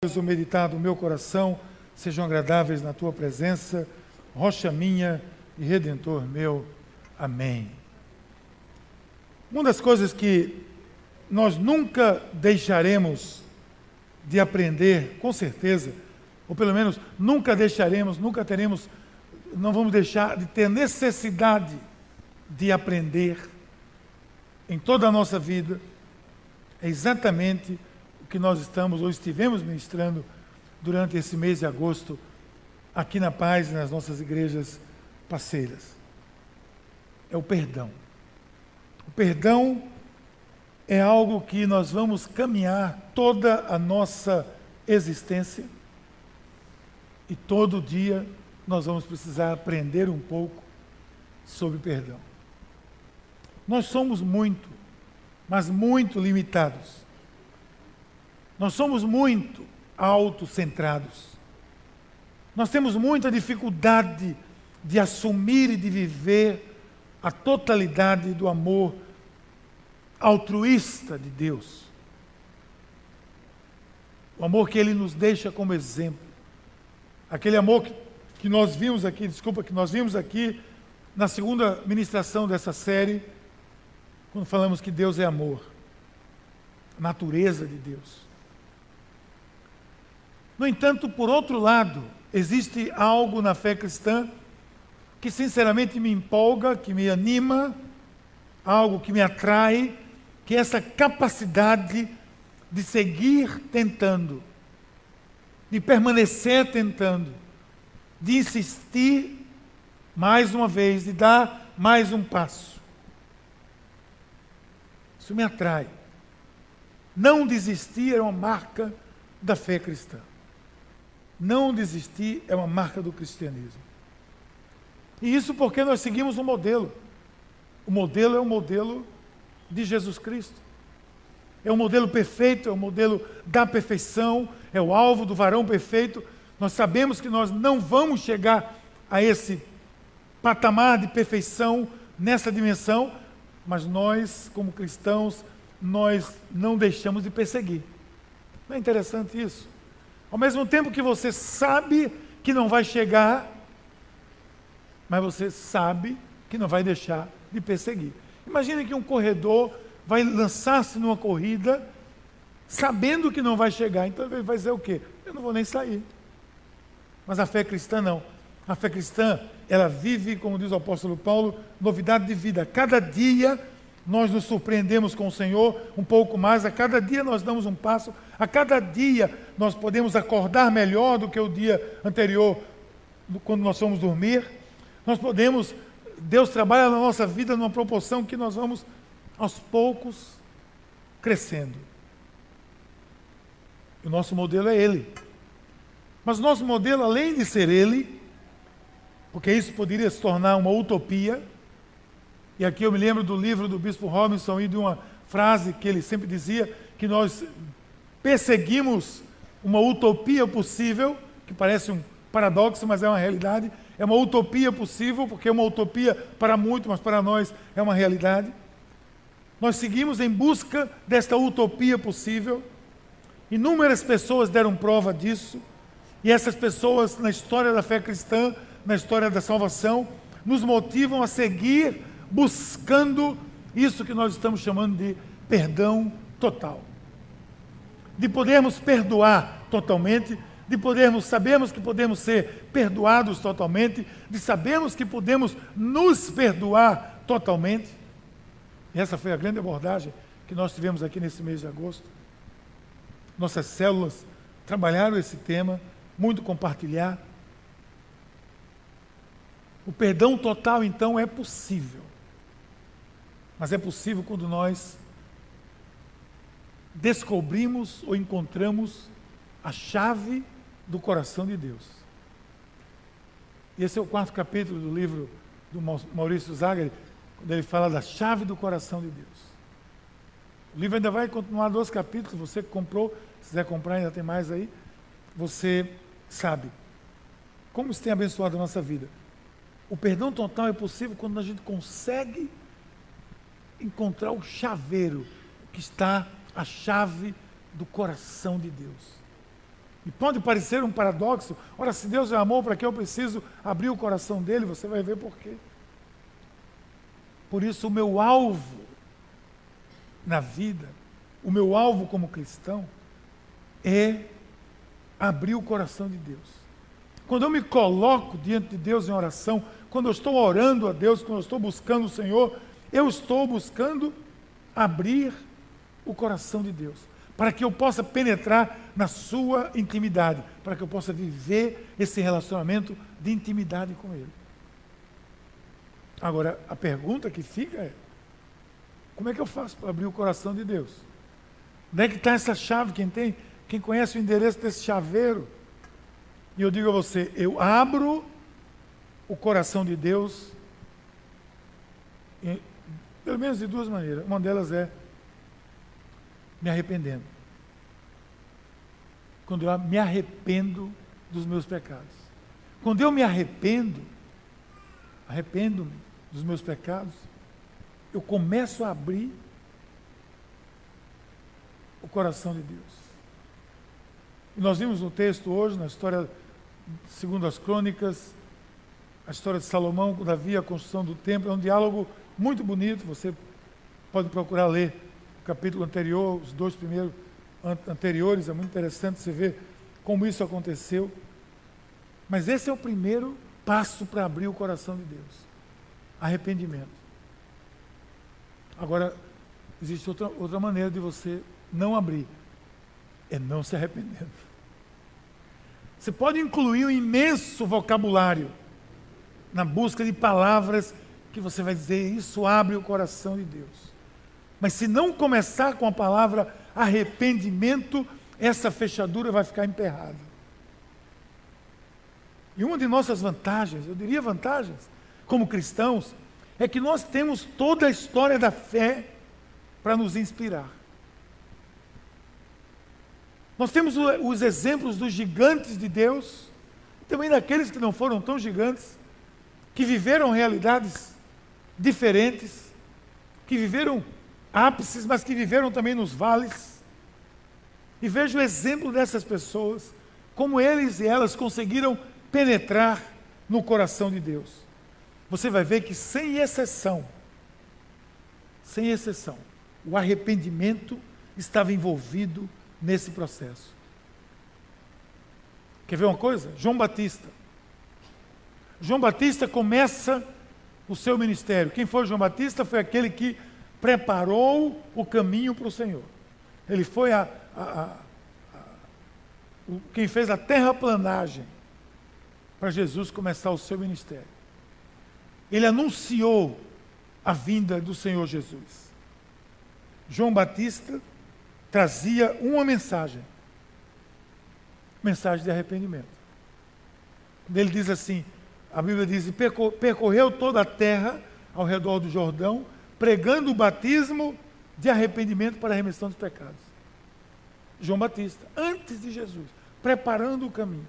o meditar do meu coração sejam agradáveis na tua presença, rocha minha e redentor meu. Amém. Uma das coisas que nós nunca deixaremos de aprender, com certeza, ou pelo menos nunca deixaremos, nunca teremos, não vamos deixar de ter necessidade de aprender em toda a nossa vida, é exatamente que nós estamos ou estivemos ministrando durante esse mês de agosto aqui na paz nas nossas igrejas parceiras. É o perdão. O perdão é algo que nós vamos caminhar toda a nossa existência e todo dia nós vamos precisar aprender um pouco sobre perdão. Nós somos muito, mas muito limitados nós somos muito autocentrados. Nós temos muita dificuldade de assumir e de viver a totalidade do amor altruísta de Deus. O amor que Ele nos deixa como exemplo. Aquele amor que, que nós vimos aqui, desculpa, que nós vimos aqui na segunda ministração dessa série, quando falamos que Deus é amor, a natureza de Deus. No entanto, por outro lado, existe algo na fé cristã que sinceramente me empolga, que me anima, algo que me atrai, que é essa capacidade de seguir tentando, de permanecer tentando, de insistir mais uma vez, de dar mais um passo. Isso me atrai. Não desistir é uma marca da fé cristã. Não desistir é uma marca do cristianismo. E isso porque nós seguimos um modelo. O modelo é o modelo de Jesus Cristo. É o modelo perfeito, é o modelo da perfeição, é o alvo do varão perfeito. Nós sabemos que nós não vamos chegar a esse patamar de perfeição nessa dimensão, mas nós, como cristãos, nós não deixamos de perseguir. Não é interessante isso? Ao mesmo tempo que você sabe que não vai chegar, mas você sabe que não vai deixar de perseguir. Imagine que um corredor vai lançar-se numa corrida sabendo que não vai chegar, então ele vai dizer o quê? Eu não vou nem sair. Mas a fé cristã não. A fé cristã, ela vive, como diz o apóstolo Paulo, novidade de vida. Cada dia nós nos surpreendemos com o Senhor um pouco mais, a cada dia nós damos um passo, a cada dia nós podemos acordar melhor do que o dia anterior, quando nós fomos dormir. Nós podemos, Deus trabalha na nossa vida numa proporção que nós vamos aos poucos crescendo. O nosso modelo é Ele. Mas o nosso modelo, além de ser Ele, porque isso poderia se tornar uma utopia, e aqui eu me lembro do livro do Bispo Robinson e de uma frase que ele sempre dizia, que nós perseguimos uma utopia possível, que parece um paradoxo, mas é uma realidade. É uma utopia possível, porque é uma utopia para muitos, mas para nós é uma realidade. Nós seguimos em busca desta utopia possível. Inúmeras pessoas deram prova disso, e essas pessoas, na história da fé cristã, na história da salvação, nos motivam a seguir buscando isso que nós estamos chamando de perdão total. De podermos perdoar totalmente, de podermos, sabemos que podemos ser perdoados totalmente, de sabermos que podemos nos perdoar totalmente. E essa foi a grande abordagem que nós tivemos aqui nesse mês de agosto. Nossas células trabalharam esse tema, muito compartilhar. O perdão total, então, é possível. Mas é possível quando nós descobrimos ou encontramos a chave do coração de Deus. Esse é o quarto capítulo do livro do Maurício Zagari, quando ele fala da chave do coração de Deus. O livro ainda vai continuar dois capítulos, você que comprou, se quiser comprar, ainda tem mais aí, você sabe. Como isso tem abençoado a nossa vida? O perdão total é possível quando a gente consegue encontrar o chaveiro que está a chave do coração de Deus. E pode parecer um paradoxo. Ora, se Deus é amor, para que eu preciso abrir o coração dele? Você vai ver por quê. Por isso, o meu alvo na vida, o meu alvo como cristão, é abrir o coração de Deus. Quando eu me coloco diante de Deus em oração, quando eu estou orando a Deus, quando eu estou buscando o Senhor, eu estou buscando abrir o coração de Deus, para que eu possa penetrar na sua intimidade, para que eu possa viver esse relacionamento de intimidade com Ele. Agora, a pergunta que fica é: como é que eu faço para abrir o coração de Deus? Onde é que está essa chave? Quem tem, quem conhece o endereço desse chaveiro? E eu digo a você: eu abro o coração de Deus, em, pelo menos de duas maneiras. Uma delas é me arrependendo. Quando eu me arrependo dos meus pecados. Quando eu me arrependo, arrependo-me dos meus pecados, eu começo a abrir o coração de Deus. E nós vimos no texto hoje, na história segundo as crônicas, a história de Salomão Davi, a construção do templo, é um diálogo muito bonito, você pode procurar ler capítulo anterior, os dois primeiros anteriores, é muito interessante você ver como isso aconteceu. Mas esse é o primeiro passo para abrir o coração de Deus. Arrependimento. Agora, existe outra, outra maneira de você não abrir. É não se arrependendo. Você pode incluir um imenso vocabulário na busca de palavras que você vai dizer, isso abre o coração de Deus. Mas se não começar com a palavra arrependimento, essa fechadura vai ficar emperrada. E uma de nossas vantagens, eu diria vantagens, como cristãos, é que nós temos toda a história da fé para nos inspirar. Nós temos os exemplos dos gigantes de Deus, também daqueles que não foram tão gigantes, que viveram realidades diferentes, que viveram ápices, mas que viveram também nos vales. E vejo o exemplo dessas pessoas, como eles e elas conseguiram penetrar no coração de Deus. Você vai ver que, sem exceção, sem exceção, o arrependimento estava envolvido nesse processo. Quer ver uma coisa? João Batista. João Batista começa o seu ministério. Quem foi João Batista? Foi aquele que preparou o caminho para o Senhor. Ele foi a, a, a, quem fez a terraplanagem para Jesus começar o seu ministério. Ele anunciou a vinda do Senhor Jesus. João Batista trazia uma mensagem: mensagem de arrependimento. Ele diz assim: a Bíblia diz: percorreu toda a terra ao redor do Jordão, pregando o batismo de arrependimento para a remissão dos pecados. João Batista, antes de Jesus, preparando o caminho.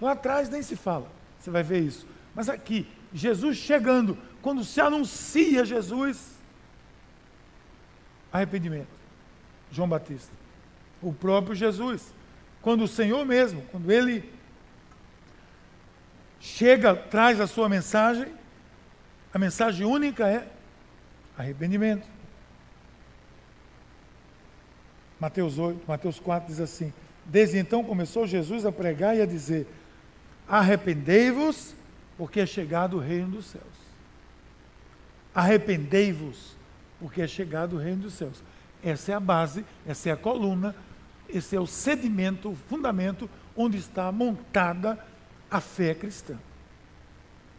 Lá atrás nem se fala, você vai ver isso. Mas aqui, Jesus chegando, quando se anuncia Jesus, arrependimento. João Batista. O próprio Jesus. Quando o Senhor mesmo, quando ele chega, traz a sua mensagem, a mensagem única é arrependimento. Mateus 8, Mateus 4 diz assim: Desde então começou Jesus a pregar e a dizer: Arrependei-vos, porque é chegado o reino dos céus. Arrependei-vos, porque é chegado o reino dos céus. Essa é a base, essa é a coluna, esse é o sedimento, o fundamento onde está montada a fé cristã.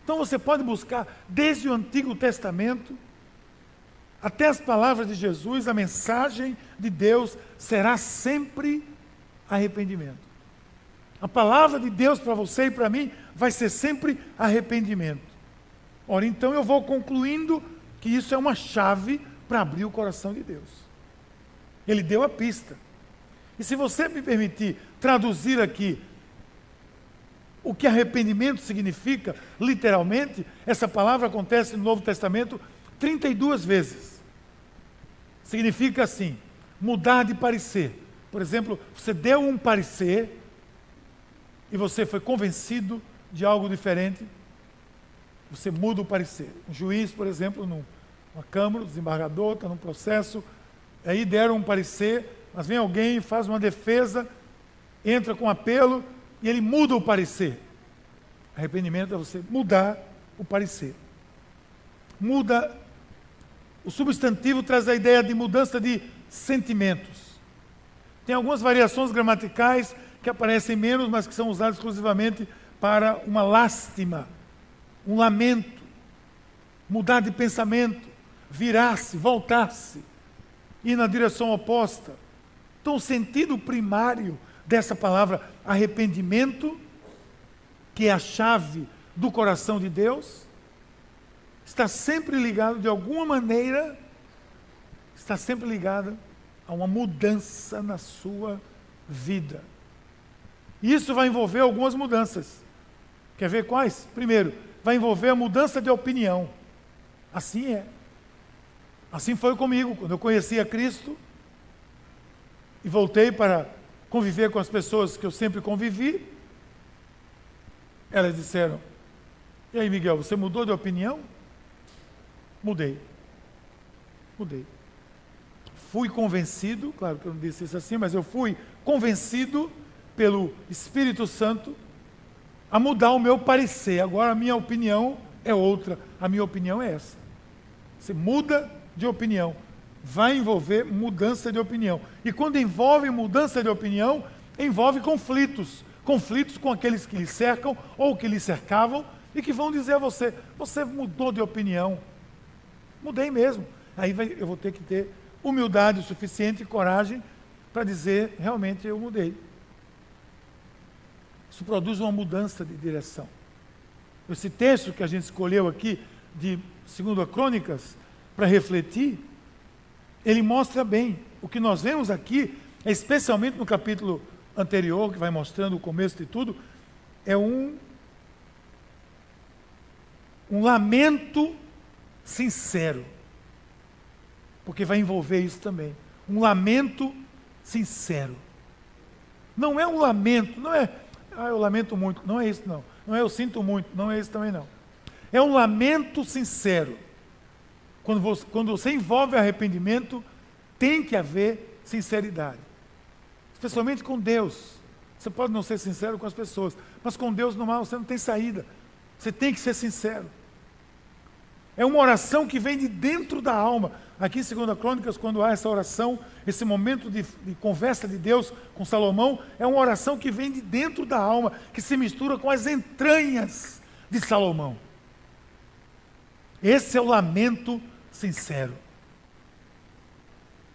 Então você pode buscar desde o Antigo Testamento até as palavras de Jesus, a mensagem de Deus será sempre arrependimento. A palavra de Deus para você e para mim vai ser sempre arrependimento. Ora, então eu vou concluindo que isso é uma chave para abrir o coração de Deus. Ele deu a pista. E se você me permitir traduzir aqui o que arrependimento significa, literalmente, essa palavra acontece no Novo Testamento 32 vezes. Significa assim, mudar de parecer. Por exemplo, você deu um parecer e você foi convencido de algo diferente, você muda o parecer. Um juiz, por exemplo, numa Câmara, o desembargador está num processo, aí deram um parecer, mas vem alguém, faz uma defesa, entra com apelo e ele muda o parecer. Arrependimento é você mudar o parecer. Muda. O substantivo traz a ideia de mudança de sentimentos. Tem algumas variações gramaticais que aparecem menos, mas que são usadas exclusivamente para uma lástima, um lamento, mudar de pensamento, virar-se, voltar-se, ir na direção oposta. Então, o sentido primário dessa palavra arrependimento, que é a chave do coração de Deus, está sempre ligado de alguma maneira, está sempre ligado a uma mudança na sua vida. Isso vai envolver algumas mudanças. Quer ver quais? Primeiro, vai envolver a mudança de opinião. Assim é. Assim foi comigo, quando eu conheci a Cristo e voltei para conviver com as pessoas que eu sempre convivi. Elas disseram: E aí, Miguel, você mudou de opinião? Mudei. Mudei. Fui convencido, claro que eu não disse isso assim, mas eu fui convencido pelo Espírito Santo a mudar o meu parecer. Agora a minha opinião é outra. A minha opinião é essa. Você muda de opinião. Vai envolver mudança de opinião. E quando envolve mudança de opinião, envolve conflitos. Conflitos com aqueles que lhe cercam ou que lhe cercavam e que vão dizer a você: você mudou de opinião. Mudei mesmo. Aí vai, eu vou ter que ter humildade suficiente e coragem para dizer: realmente eu mudei. Isso produz uma mudança de direção. Esse texto que a gente escolheu aqui, de 2 Crônicas, para refletir, ele mostra bem. O que nós vemos aqui, especialmente no capítulo anterior, que vai mostrando o começo de tudo, é um, um lamento sincero. Porque vai envolver isso também. Um lamento sincero. Não é um lamento, não é ah, eu lamento muito. Não é isso, não. Não é eu sinto muito. Não é isso também, não. É um lamento sincero. Quando você, quando você envolve arrependimento, tem que haver sinceridade. Especialmente com Deus. Você pode não ser sincero com as pessoas, mas com Deus no mal você não tem saída. Você tem que ser sincero. É uma oração que vem de dentro da alma. Aqui em 2 Crônicas, quando há essa oração, esse momento de, de, conversa de Deus com Salomão, é uma oração que vem de dentro da alma, que se mistura com as entranhas de Salomão. Esse é o lamento sincero.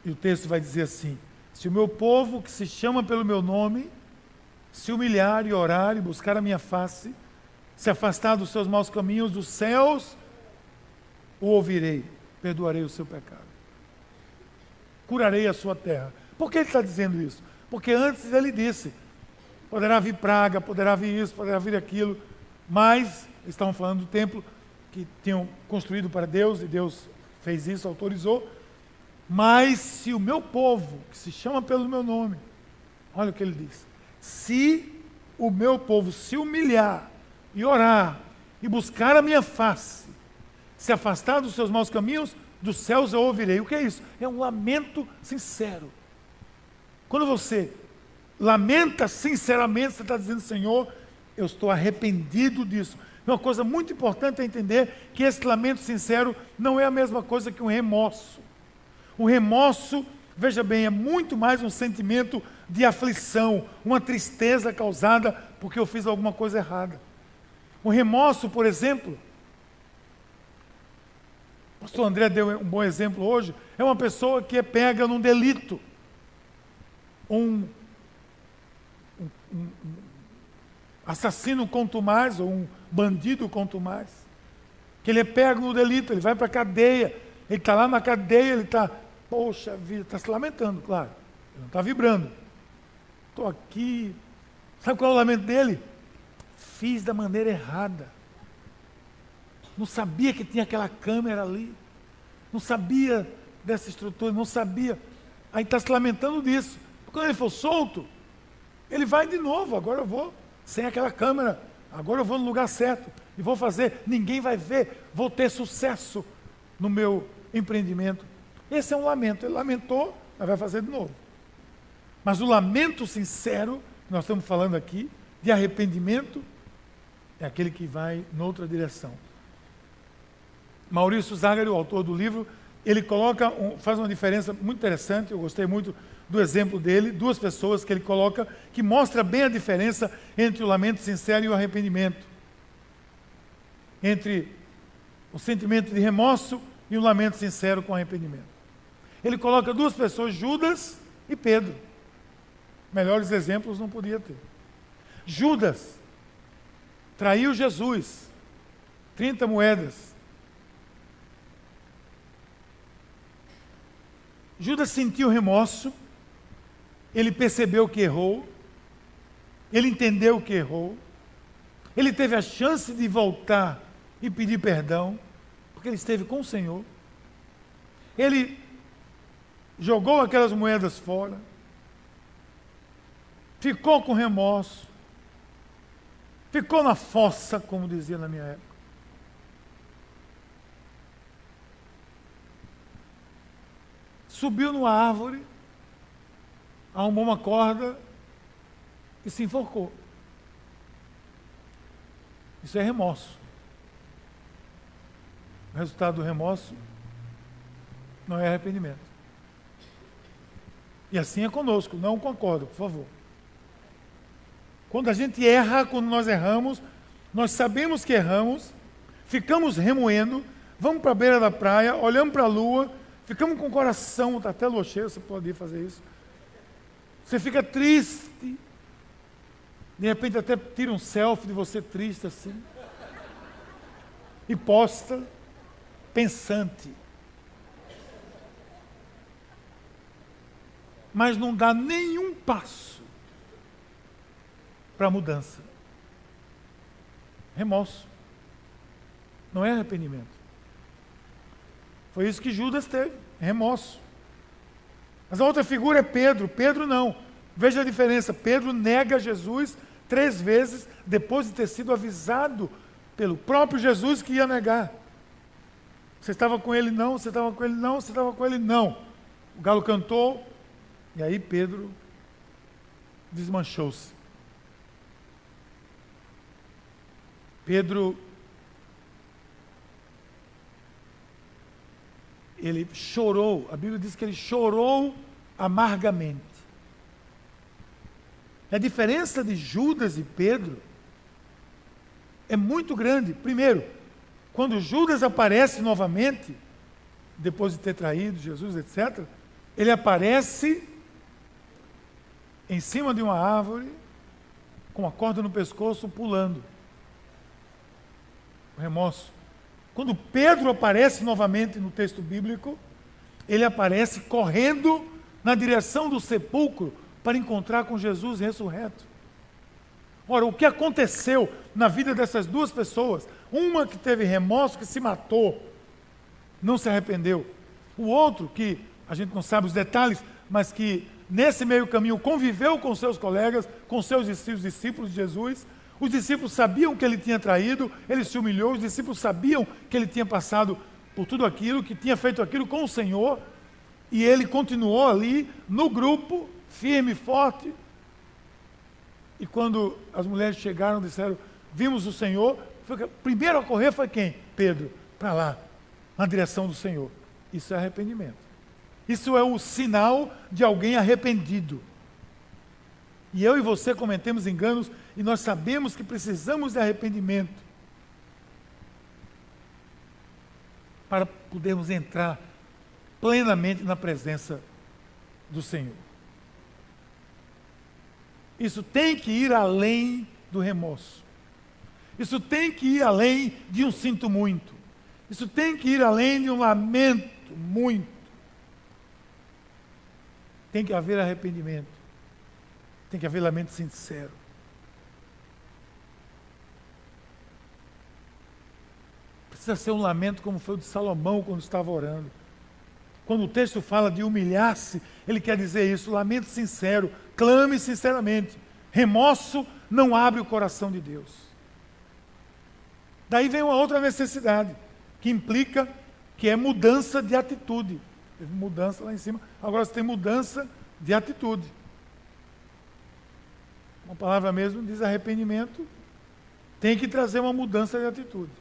E o texto vai dizer assim: Se o meu povo, que se chama pelo meu nome, se humilhar e orar e buscar a minha face, se afastar dos seus maus caminhos, dos céus, o ouvirei perdoarei o seu pecado. Curarei a sua terra. Por que ele está dizendo isso? Porque antes ele disse: poderá vir praga, poderá vir isso, poderá vir aquilo, mas estavam falando do templo que tinham construído para Deus e Deus fez isso, autorizou. Mas se o meu povo, que se chama pelo meu nome, olha o que ele diz: se o meu povo se humilhar e orar e buscar a minha face, se afastar dos seus maus caminhos, dos céus eu ouvirei. O que é isso? É um lamento sincero. Quando você lamenta sinceramente, você está dizendo, Senhor, eu estou arrependido disso. Uma coisa muito importante é entender que esse lamento sincero não é a mesma coisa que um remorso. O remorso, veja bem, é muito mais um sentimento de aflição, uma tristeza causada porque eu fiz alguma coisa errada. O remorso, por exemplo, o pastor André deu um bom exemplo hoje, é uma pessoa que é pega num delito. Um, um, um assassino mais, ou um bandido mais, Que ele é pego no delito, ele vai para a cadeia, ele está lá na cadeia, ele está, poxa vida, está se lamentando, claro. Ele não está vibrando. Estou aqui. Sabe qual é o lamento dele? Fiz da maneira errada. Não sabia que tinha aquela câmera ali. Não sabia dessa estrutura, não sabia. Aí está se lamentando disso. Quando ele for solto, ele vai de novo. Agora eu vou sem aquela câmera. Agora eu vou no lugar certo e vou fazer, ninguém vai ver, vou ter sucesso no meu empreendimento. Esse é um lamento. Ele lamentou, mas vai fazer de novo. Mas o lamento sincero, que nós estamos falando aqui, de arrependimento, é aquele que vai noutra direção. Maurício Zagari, o autor do livro, ele coloca, um, faz uma diferença muito interessante, eu gostei muito do exemplo dele, duas pessoas que ele coloca, que mostra bem a diferença entre o lamento sincero e o arrependimento. Entre o sentimento de remorso e o lamento sincero com arrependimento. Ele coloca duas pessoas, Judas e Pedro. Melhores exemplos não podia ter. Judas traiu Jesus, 30 moedas. Judas sentiu remorso, ele percebeu que errou, ele entendeu que errou, ele teve a chance de voltar e pedir perdão, porque ele esteve com o Senhor. Ele jogou aquelas moedas fora, ficou com remorso, ficou na fossa, como dizia na minha época. Subiu numa árvore, arrumou uma corda e se enforcou. Isso é remorso. O resultado do remorso não é arrependimento. E assim é conosco, não concordo, por favor. Quando a gente erra, quando nós erramos, nós sabemos que erramos, ficamos remoendo, vamos para a beira da praia, olhamos para a lua, ficamos com o coração, está até lua cheia, você pode ir fazer isso. Você fica triste, de repente até tira um selfie de você triste assim, e posta, pensante. Mas não dá nenhum passo para a mudança. Remorso. Não é arrependimento. Foi isso que Judas teve, remorso. Mas a outra figura é Pedro. Pedro não. Veja a diferença. Pedro nega Jesus três vezes depois de ter sido avisado pelo próprio Jesus que ia negar. Você estava com ele? Não. Você estava com ele? Não. Você estava com ele? Não. O galo cantou. E aí Pedro desmanchou-se. Pedro, ele chorou, a Bíblia diz que ele chorou amargamente. A diferença de Judas e Pedro é muito grande. Primeiro, quando Judas aparece novamente, depois de ter traído Jesus, etc., ele aparece em cima de uma árvore, com a corda no pescoço, pulando remorso. Quando Pedro aparece novamente no texto bíblico, ele aparece correndo na direção do sepulcro para encontrar com Jesus ressurreto. Ora, o que aconteceu na vida dessas duas pessoas? Uma que teve remorso, que se matou, não se arrependeu. O outro, que a gente não sabe os detalhes, mas que nesse meio caminho conviveu com seus colegas, com seus discípulos de Jesus, os discípulos sabiam que ele tinha traído, ele se humilhou, os discípulos sabiam que ele tinha passado por tudo aquilo, que tinha feito aquilo com o Senhor, e ele continuou ali no grupo, firme, forte. E quando as mulheres chegaram, disseram: Vimos o Senhor. Foi, primeiro a correr foi quem? Pedro, para lá, na direção do Senhor. Isso é arrependimento. Isso é o sinal de alguém arrependido. E eu e você cometemos enganos e nós sabemos que precisamos de arrependimento para podermos entrar plenamente na presença do Senhor. Isso tem que ir além do remorso. Isso tem que ir além de um sinto muito. Isso tem que ir além de um lamento muito. Tem que haver arrependimento. Tem que haver lamento sincero. Precisa ser um lamento como foi o de Salomão quando estava orando. Quando o texto fala de humilhar-se, ele quer dizer isso, lamento sincero, clame sinceramente. Remorso não abre o coração de Deus. Daí vem uma outra necessidade, que implica que é mudança de atitude. Teve mudança lá em cima, agora você tem mudança de atitude. Uma palavra mesmo diz arrependimento, tem que trazer uma mudança de atitude.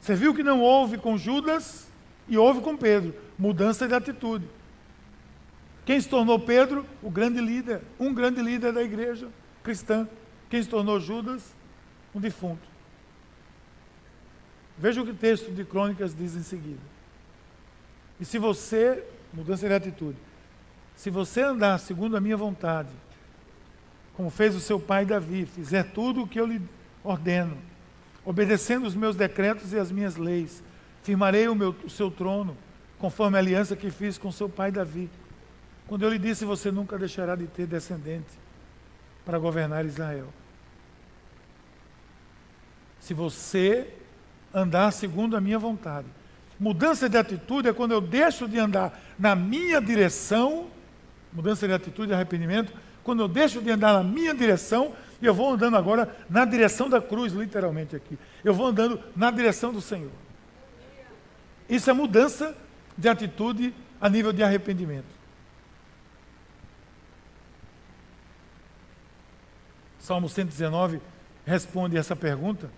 Você viu que não houve com Judas e houve com Pedro, mudança de atitude. Quem se tornou Pedro? O grande líder, um grande líder da igreja cristã. Quem se tornou Judas? Um defunto. Veja o que o texto de Crônicas diz em seguida. E se você, mudança de atitude, se você andar segundo a minha vontade, como fez o seu pai Davi, fizer tudo o que eu lhe ordeno, obedecendo os meus decretos e as minhas leis, firmarei o, meu, o seu trono, conforme a aliança que fiz com seu pai Davi. Quando eu lhe disse, você nunca deixará de ter descendente para governar Israel. Se você andar segundo a minha vontade. Mudança de atitude é quando eu deixo de andar na minha direção, mudança de atitude e arrependimento, quando eu deixo de andar na minha direção eu vou andando agora na direção da cruz, literalmente aqui. Eu vou andando na direção do Senhor. Isso é mudança de atitude a nível de arrependimento. Salmo 119 responde essa pergunta.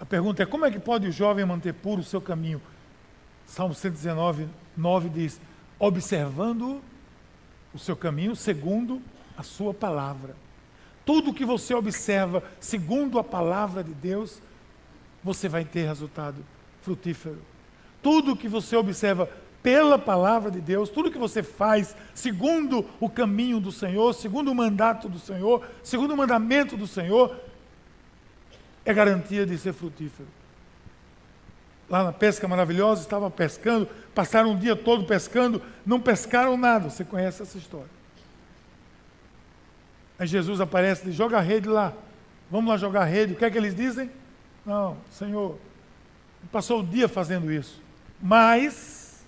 A pergunta é: como é que pode o jovem manter puro o seu caminho? Salmo 119, 9 diz: observando o seu caminho segundo a sua palavra. Tudo que você observa segundo a palavra de Deus, você vai ter resultado frutífero. Tudo que você observa pela palavra de Deus, tudo que você faz segundo o caminho do Senhor, segundo o mandato do Senhor, segundo o mandamento do Senhor, é garantia de ser frutífero. Lá na pesca maravilhosa, estavam pescando, passaram um dia todo pescando, não pescaram nada. Você conhece essa história. Aí Jesus aparece e diz: joga a rede lá. Vamos lá jogar a rede. O que é que eles dizem? Não, Senhor, passou o dia fazendo isso. Mas,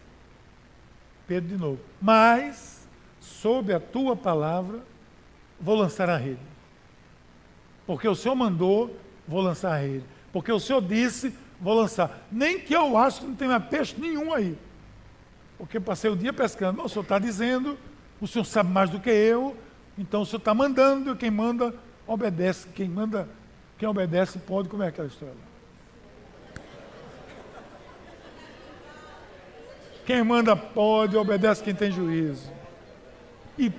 Pedro de novo, mas, sob a tua palavra, vou lançar a rede. Porque o Senhor mandou, vou lançar a rede. Porque o Senhor disse, vou lançar. Nem que eu acho que não tenha peixe nenhum aí. Porque passei o dia pescando. Não, o Senhor está dizendo, o Senhor sabe mais do que eu, então o Senhor está mandando, quem manda, obedece. Quem manda, quem obedece pode. Como é aquela história? Quem manda pode, obedece quem tem juízo. E,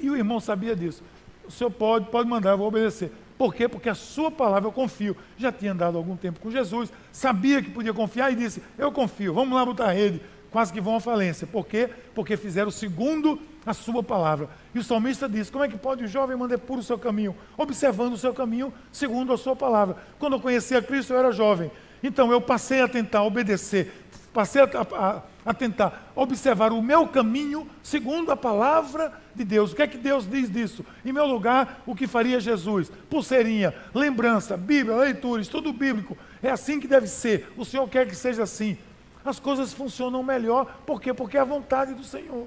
e o irmão sabia disso. O senhor pode, pode mandar, eu vou obedecer. Por quê? Porque a sua palavra eu confio. Já tinha andado algum tempo com Jesus, sabia que podia confiar e disse: Eu confio, vamos lá botar a rede. Quase que vão à falência. Por quê? Porque fizeram segundo a sua palavra. E o salmista diz: Como é que pode o jovem manter puro o seu caminho? Observando o seu caminho segundo a sua palavra. Quando eu conhecia Cristo, eu era jovem. Então eu passei a tentar obedecer, passei a, a, a tentar observar o meu caminho segundo a palavra de Deus. O que é que Deus diz disso? Em meu lugar, o que faria Jesus? Pulseirinha, lembrança, Bíblia, leitura, estudo bíblico. É assim que deve ser. O Senhor quer que seja assim. As coisas funcionam melhor. Por quê? Porque é a vontade do Senhor.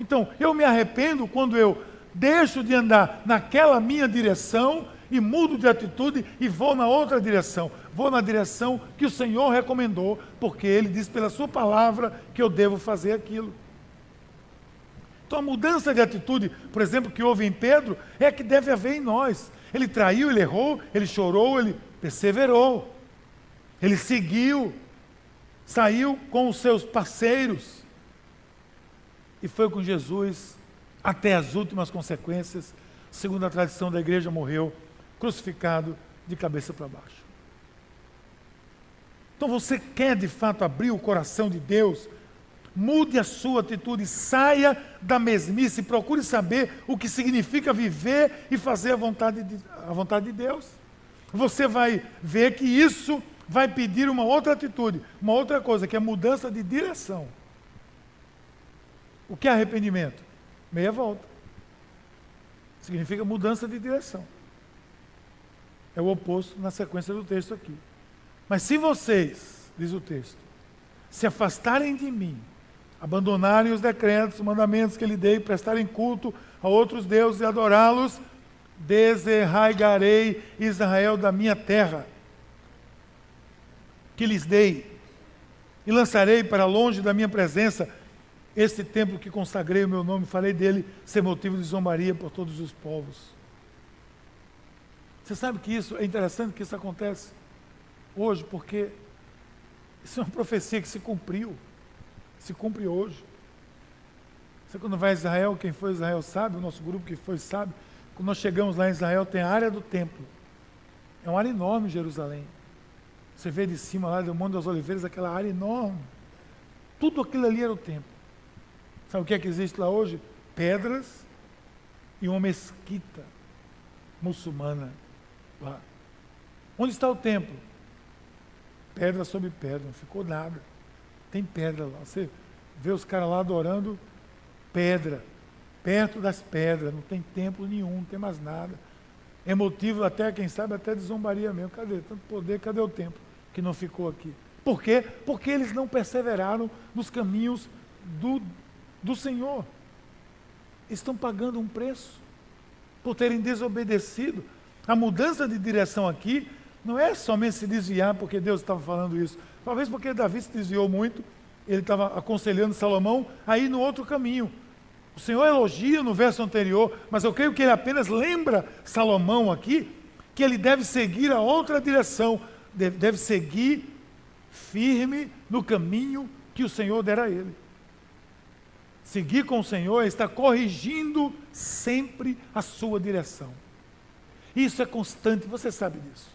Então, eu me arrependo quando eu deixo de andar naquela minha direção e mudo de atitude e vou na outra direção. Vou na direção que o Senhor recomendou, porque Ele diz pela Sua palavra que eu devo fazer aquilo. Então a mudança de atitude, por exemplo, que houve em Pedro, é a que deve haver em nós. Ele traiu, ele errou, ele chorou, ele perseverou. Ele seguiu, saiu com os seus parceiros e foi com Jesus até as últimas consequências. Segundo a tradição da igreja, morreu crucificado de cabeça para baixo. Então você quer de fato abrir o coração de Deus? Mude a sua atitude, saia da mesmice, procure saber o que significa viver e fazer a vontade de, a vontade de Deus. Você vai ver que isso vai pedir uma outra atitude, uma outra coisa, que é mudança de direção. O que é arrependimento? Meia volta. Significa mudança de direção. É o oposto na sequência do texto aqui. Mas se vocês, diz o texto, se afastarem de mim, abandonarem os decretos, os mandamentos que lhe dei, prestarem culto a outros deuses e adorá-los, Deserraigarei Israel da minha terra, que lhes dei, e lançarei para longe da minha presença este templo que consagrei o meu nome, farei dele ser motivo de zombaria por todos os povos. Você sabe que isso é interessante que isso acontece hoje, porque isso é uma profecia que se cumpriu, se cumpre hoje. Você quando vai a Israel, quem foi a Israel sabe, o nosso grupo que foi sabe, quando nós chegamos lá em Israel, tem a área do templo. É uma área enorme Jerusalém. Você vê de cima lá do Monte das Oliveiras, aquela área enorme. Tudo aquilo ali era o templo. Sabe o que é que existe lá hoje? Pedras e uma mesquita muçulmana lá. Onde está o templo? Pedra sobre pedra, não ficou nada. Tem pedra lá. Você vê os caras lá adorando pedra, perto das pedras, não tem templo nenhum, não tem mais nada. É motivo até, quem sabe, até de zombaria mesmo. Cadê? Tanto poder, cadê o templo que não ficou aqui? Por quê? Porque eles não perseveraram nos caminhos do, do Senhor. Estão pagando um preço por terem desobedecido. A mudança de direção aqui não é somente se desviar porque Deus estava falando isso. Talvez porque Davi se desviou muito, ele estava aconselhando Salomão a ir no outro caminho. O Senhor elogia no verso anterior, mas eu creio que ele apenas lembra Salomão aqui que ele deve seguir a outra direção, deve, seguir firme no caminho que o Senhor dera a ele. Seguir com o Senhor é estar corrigindo sempre a sua direção. Isso é constante, você sabe disso.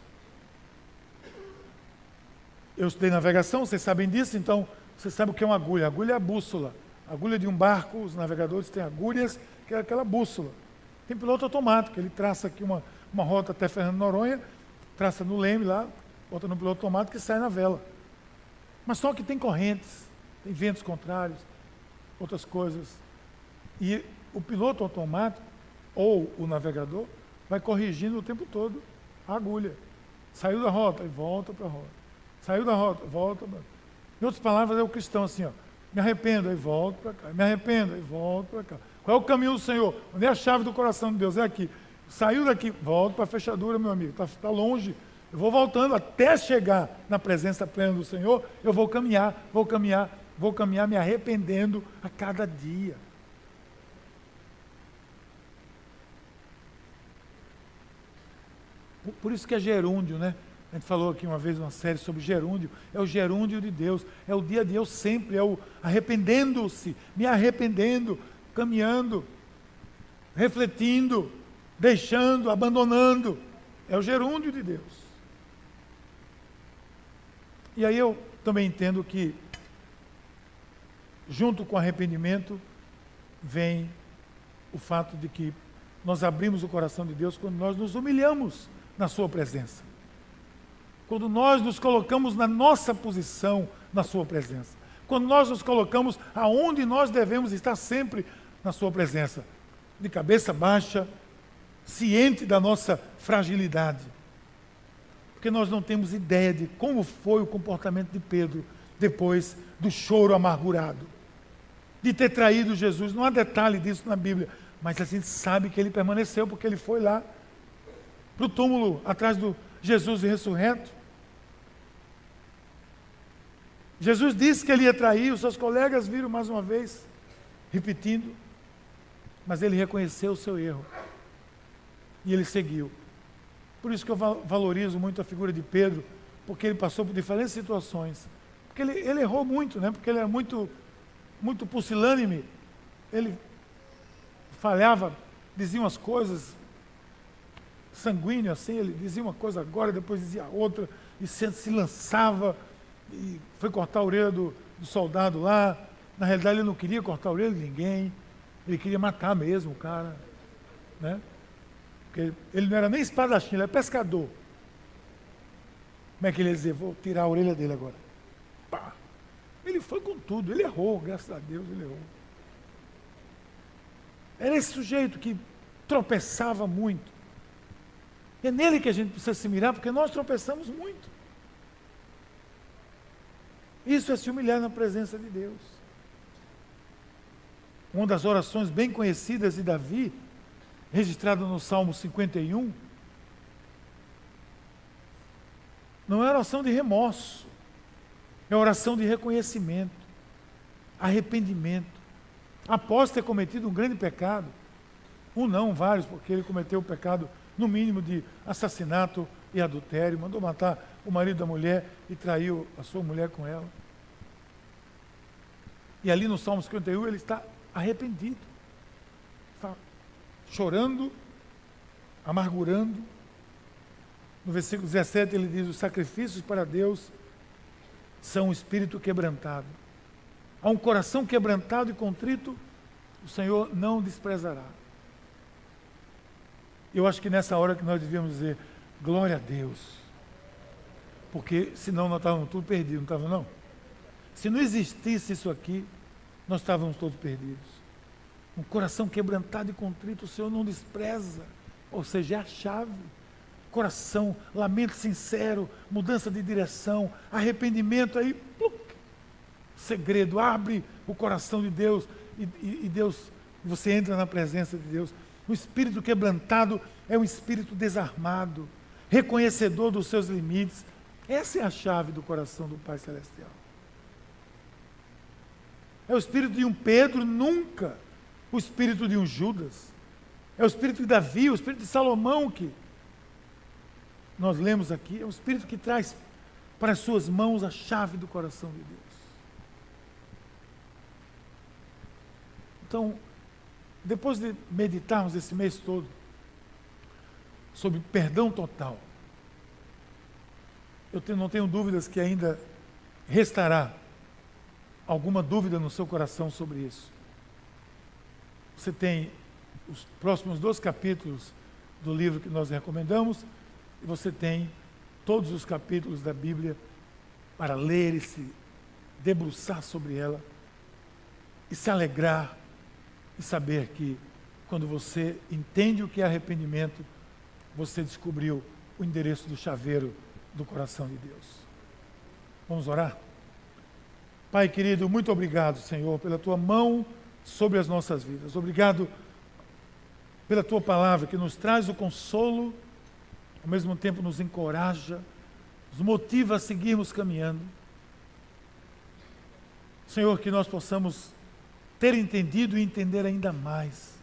Eu estudei navegação, vocês sabem disso, então você sabe o que é uma agulha. A agulha é a bússola. A agulha de um barco, os navegadores têm agulhas, que é aquela bússola. Tem piloto automático, ele traça aqui uma, uma rota até Fernando Noronha, traça no leme lá, bota no piloto automático e sai na vela. Mas só que tem correntes, tem ventos contrários, outras coisas. E o piloto automático, ou o navegador, vai corrigindo o tempo todo a agulha. Saiu da rota e volta para a rota. Saiu da rota, volta. Pra... Em outras palavras, é o cristão assim, ó. Me arrependo, aí volto para cá. Me arrependo, aí volto para cá. Qual é o caminho do Senhor? Onde é a chave do coração de Deus? É aqui. Saiu daqui, volto para a fechadura, meu amigo. Está tá longe. Eu vou voltando até chegar na presença plena do Senhor. Eu vou caminhar, vou caminhar, vou caminhar, me arrependendo a cada dia. Por isso que é gerúndio, né? A gente falou aqui uma vez uma série sobre gerúndio. É o gerúndio de Deus. É o dia dia, eu sempre. É o arrependendo-se, me arrependendo, caminhando, refletindo, deixando, abandonando. É o gerúndio de Deus. E aí eu também entendo que, junto com arrependimento, vem o fato de que nós abrimos o coração de Deus quando nós nos humilhamos na Sua presença. Quando nós nos colocamos na nossa posição na Sua presença, quando nós nos colocamos aonde nós devemos estar sempre na Sua presença, de cabeça baixa, ciente da nossa fragilidade. Porque nós não temos ideia de como foi o comportamento de Pedro depois do choro amargurado, de ter traído Jesus. Não há detalhe disso na Bíblia, mas a gente sabe que ele permaneceu, porque ele foi lá para o túmulo atrás do Jesus ressurreto. Jesus disse que ele ia trair, os seus colegas viram mais uma vez, repetindo, mas ele reconheceu o seu erro e ele seguiu. Por isso que eu valorizo muito a figura de Pedro, porque ele passou por diferentes situações. Porque ele, ele errou muito, né? porque ele era muito, muito pusilânime, ele falhava, dizia umas coisas sanguíneo assim, ele dizia uma coisa agora, depois dizia outra, e se, se lançava e foi cortar a orelha do, do soldado lá. Na realidade, ele não queria cortar a orelha de ninguém, ele queria matar mesmo o cara. Né? Porque ele não era nem espadachim, ele era pescador. Como é que ele ia dizer? Vou tirar a orelha dele agora. Pá. Ele foi com tudo, ele errou, graças a Deus ele errou. Era esse sujeito que tropeçava muito. É nele que a gente precisa se mirar, porque nós tropeçamos muito. Isso é se humilhar na presença de Deus. Uma das orações bem conhecidas de Davi registrada no Salmo 51, não é oração de remorso, é oração de reconhecimento, arrependimento. Após ter cometido um grande pecado, um não, vários, porque ele cometeu o pecado, no mínimo, de assassinato e adultério, mandou matar o marido da mulher e traiu a sua mulher com ela. E ali no Salmo 51 ele está arrependido, está chorando, amargurando. No versículo 17 ele diz: Os sacrifícios para Deus são um espírito quebrantado. A um coração quebrantado e contrito, o Senhor não desprezará. Eu acho que nessa hora que nós devíamos dizer, glória a Deus. Porque senão nós estávamos tudo perdidos, não estávamos não? Se não existisse isso aqui, nós estávamos todos perdidos. Um coração quebrantado e contrito, o Senhor não despreza. Ou seja, é a chave. Coração, lamento sincero, mudança de direção, arrependimento, aí, pluc, segredo, abre o coração de Deus e, e, e Deus, você entra na presença de Deus. O espírito quebrantado é um espírito desarmado, reconhecedor dos seus limites. Essa é a chave do coração do Pai Celestial. É o espírito de um Pedro, nunca o espírito de um Judas. É o espírito de Davi, o espírito de Salomão que nós lemos aqui. É o espírito que traz para as suas mãos a chave do coração de Deus. Então, depois de meditarmos esse mês todo sobre perdão total, eu não tenho dúvidas que ainda restará alguma dúvida no seu coração sobre isso. Você tem os próximos dois capítulos do livro que nós recomendamos, e você tem todos os capítulos da Bíblia para ler e se debruçar sobre ela e se alegrar e saber que quando você entende o que é arrependimento, você descobriu o endereço do chaveiro do coração de Deus. Vamos orar? Pai querido, muito obrigado, Senhor, pela tua mão sobre as nossas vidas. Obrigado pela tua palavra que nos traz o consolo, ao mesmo tempo nos encoraja, nos motiva a seguirmos caminhando. Senhor, que nós possamos ter entendido e entender ainda mais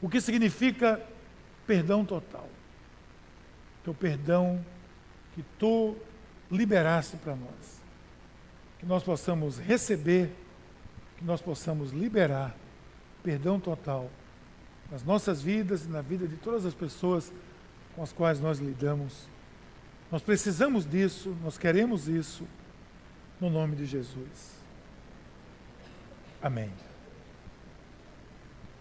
o que significa perdão total. O perdão que tu liberaste para nós que nós possamos receber, que nós possamos liberar perdão total nas nossas vidas e na vida de todas as pessoas com as quais nós lidamos. Nós precisamos disso, nós queremos isso, no nome de Jesus. Amém.